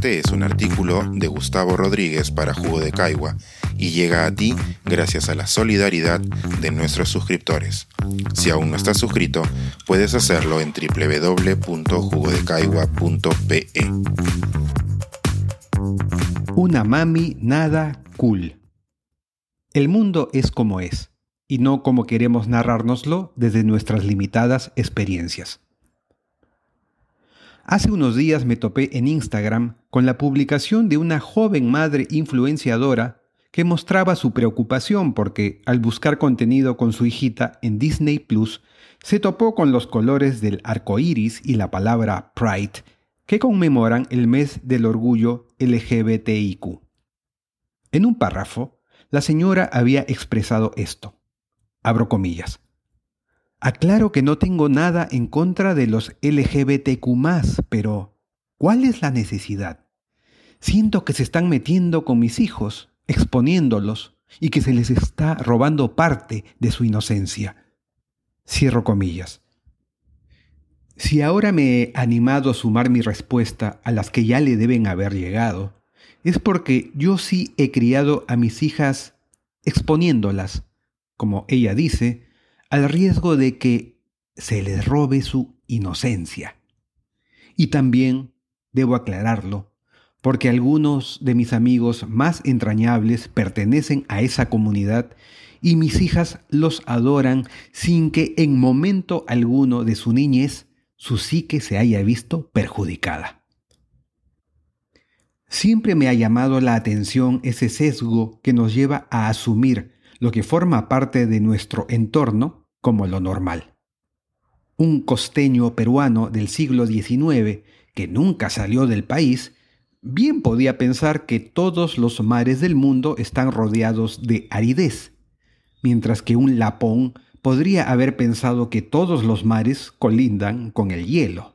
Este es un artículo de Gustavo Rodríguez para Jugo de Caigua y llega a ti gracias a la solidaridad de nuestros suscriptores. Si aún no estás suscrito, puedes hacerlo en www.jugodecaigua.pe. Una mami nada cool. El mundo es como es, y no como queremos narrárnoslo desde nuestras limitadas experiencias. Hace unos días me topé en Instagram con la publicación de una joven madre influenciadora que mostraba su preocupación porque al buscar contenido con su hijita en Disney Plus se topó con los colores del arco iris y la palabra Pride que conmemoran el mes del orgullo LGBTIQ. En un párrafo, la señora había expresado esto. Abro comillas. Aclaro que no tengo nada en contra de los LGBTQ, pero ¿cuál es la necesidad? Siento que se están metiendo con mis hijos, exponiéndolos, y que se les está robando parte de su inocencia. Cierro comillas. Si ahora me he animado a sumar mi respuesta a las que ya le deben haber llegado, es porque yo sí he criado a mis hijas exponiéndolas, como ella dice, al riesgo de que se les robe su inocencia. Y también, debo aclararlo, porque algunos de mis amigos más entrañables pertenecen a esa comunidad y mis hijas los adoran sin que en momento alguno de su niñez su psique se haya visto perjudicada. Siempre me ha llamado la atención ese sesgo que nos lleva a asumir lo que forma parte de nuestro entorno como lo normal. Un costeño peruano del siglo XIX, que nunca salió del país, bien podía pensar que todos los mares del mundo están rodeados de aridez, mientras que un lapón podría haber pensado que todos los mares colindan con el hielo.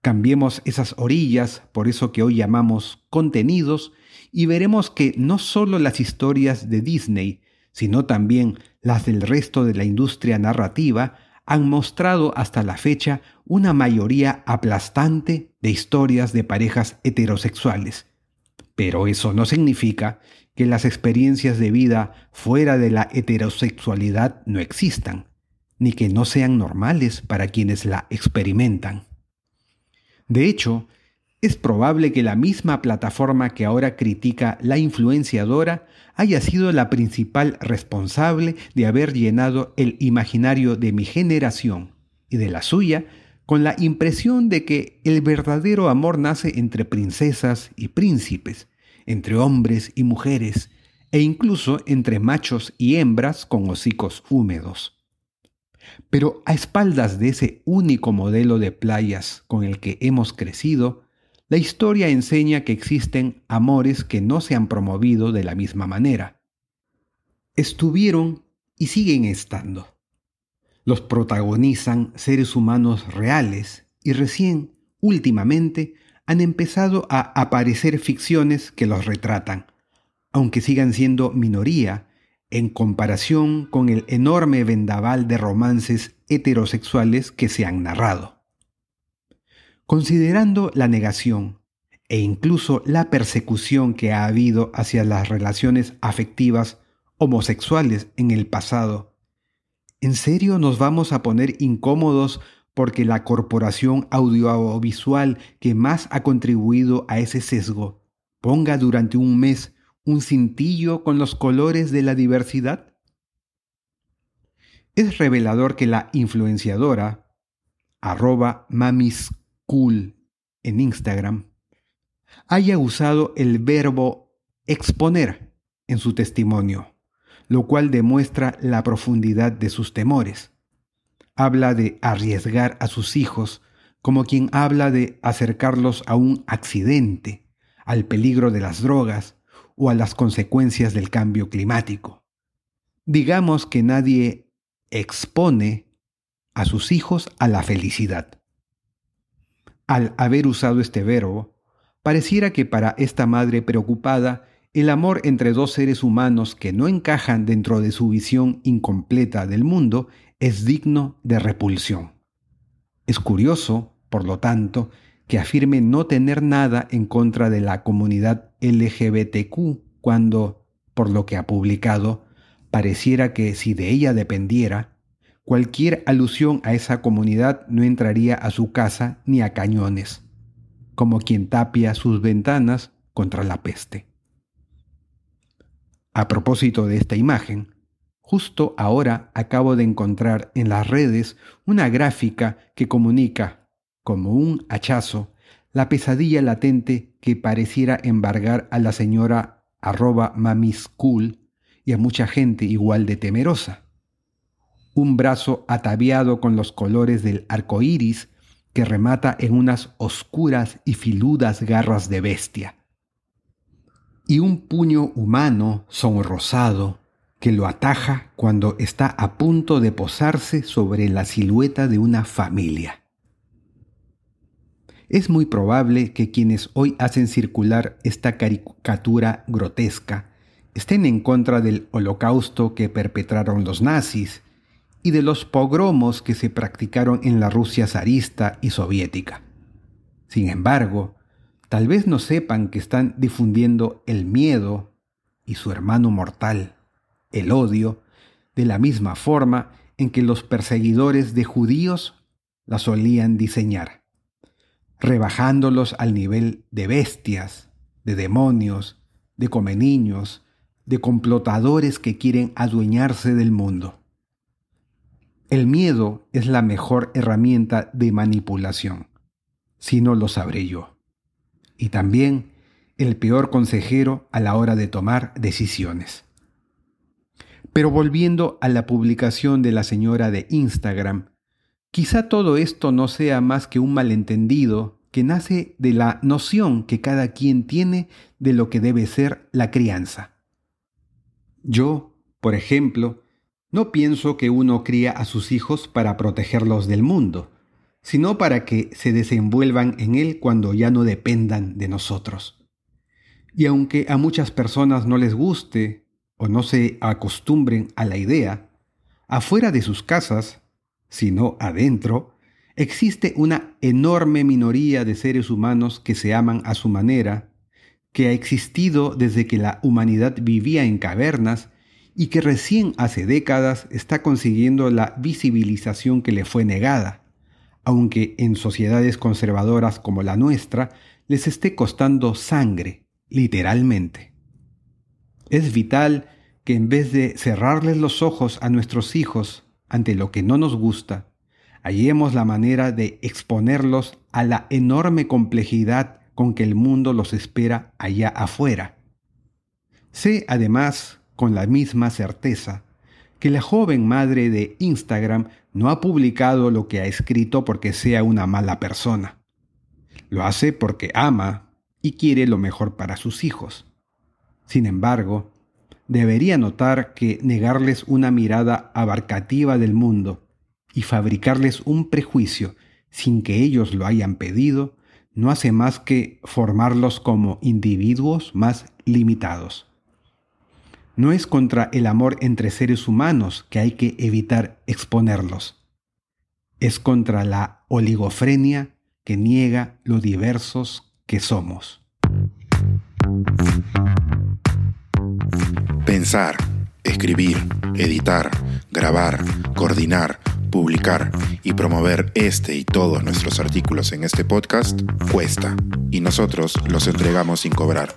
Cambiemos esas orillas por eso que hoy llamamos contenidos y veremos que no solo las historias de Disney, sino también las del resto de la industria narrativa, han mostrado hasta la fecha una mayoría aplastante de historias de parejas heterosexuales. Pero eso no significa que las experiencias de vida fuera de la heterosexualidad no existan, ni que no sean normales para quienes la experimentan. De hecho, es probable que la misma plataforma que ahora critica la influenciadora haya sido la principal responsable de haber llenado el imaginario de mi generación y de la suya con la impresión de que el verdadero amor nace entre princesas y príncipes, entre hombres y mujeres, e incluso entre machos y hembras con hocicos húmedos. Pero a espaldas de ese único modelo de playas con el que hemos crecido, la historia enseña que existen amores que no se han promovido de la misma manera. Estuvieron y siguen estando. Los protagonizan seres humanos reales y recién, últimamente, han empezado a aparecer ficciones que los retratan, aunque sigan siendo minoría en comparación con el enorme vendaval de romances heterosexuales que se han narrado. Considerando la negación e incluso la persecución que ha habido hacia las relaciones afectivas homosexuales en el pasado, ¿en serio nos vamos a poner incómodos porque la corporación audiovisual que más ha contribuido a ese sesgo ponga durante un mes un cintillo con los colores de la diversidad? Es revelador que la influenciadora, arroba mamis en Instagram haya usado el verbo exponer en su testimonio, lo cual demuestra la profundidad de sus temores. Habla de arriesgar a sus hijos como quien habla de acercarlos a un accidente, al peligro de las drogas o a las consecuencias del cambio climático. Digamos que nadie expone a sus hijos a la felicidad. Al haber usado este verbo, pareciera que para esta madre preocupada, el amor entre dos seres humanos que no encajan dentro de su visión incompleta del mundo es digno de repulsión. Es curioso, por lo tanto, que afirme no tener nada en contra de la comunidad LGBTQ cuando, por lo que ha publicado, pareciera que si de ella dependiera, cualquier alusión a esa comunidad no entraría a su casa ni a cañones, como quien tapia sus ventanas contra la peste. A propósito de esta imagen, justo ahora acabo de encontrar en las redes una gráfica que comunica como un hachazo, la pesadilla latente que pareciera embargar a la señora arroba mamiscool y a mucha gente igual de temerosa. Un brazo ataviado con los colores del arco iris que remata en unas oscuras y filudas garras de bestia. Y un puño humano sonrosado que lo ataja cuando está a punto de posarse sobre la silueta de una familia es muy probable que quienes hoy hacen circular esta caricatura grotesca estén en contra del holocausto que perpetraron los nazis y de los pogromos que se practicaron en la Rusia zarista y soviética. Sin embargo, tal vez no sepan que están difundiendo el miedo y su hermano mortal, el odio, de la misma forma en que los perseguidores de judíos la solían diseñar rebajándolos al nivel de bestias, de demonios, de comeniños, de complotadores que quieren adueñarse del mundo. El miedo es la mejor herramienta de manipulación, si no lo sabré yo. Y también el peor consejero a la hora de tomar decisiones. Pero volviendo a la publicación de la señora de Instagram, Quizá todo esto no sea más que un malentendido que nace de la noción que cada quien tiene de lo que debe ser la crianza. Yo, por ejemplo, no pienso que uno cría a sus hijos para protegerlos del mundo, sino para que se desenvuelvan en él cuando ya no dependan de nosotros. Y aunque a muchas personas no les guste o no se acostumbren a la idea, afuera de sus casas sino adentro, existe una enorme minoría de seres humanos que se aman a su manera, que ha existido desde que la humanidad vivía en cavernas y que recién hace décadas está consiguiendo la visibilización que le fue negada, aunque en sociedades conservadoras como la nuestra les esté costando sangre, literalmente. Es vital que en vez de cerrarles los ojos a nuestros hijos ante lo que no nos gusta, hallemos la manera de exponerlos a la enorme complejidad con que el mundo los espera allá afuera. Sé además, con la misma certeza, que la joven madre de Instagram no ha publicado lo que ha escrito porque sea una mala persona. Lo hace porque ama y quiere lo mejor para sus hijos. Sin embargo, debería notar que negarles una mirada abarcativa del mundo y fabricarles un prejuicio sin que ellos lo hayan pedido, no hace más que formarlos como individuos más limitados. No es contra el amor entre seres humanos que hay que evitar exponerlos. Es contra la oligofrenia que niega lo diversos que somos. Pensar, escribir, editar, grabar, coordinar, publicar y promover este y todos nuestros artículos en este podcast cuesta y nosotros los entregamos sin cobrar.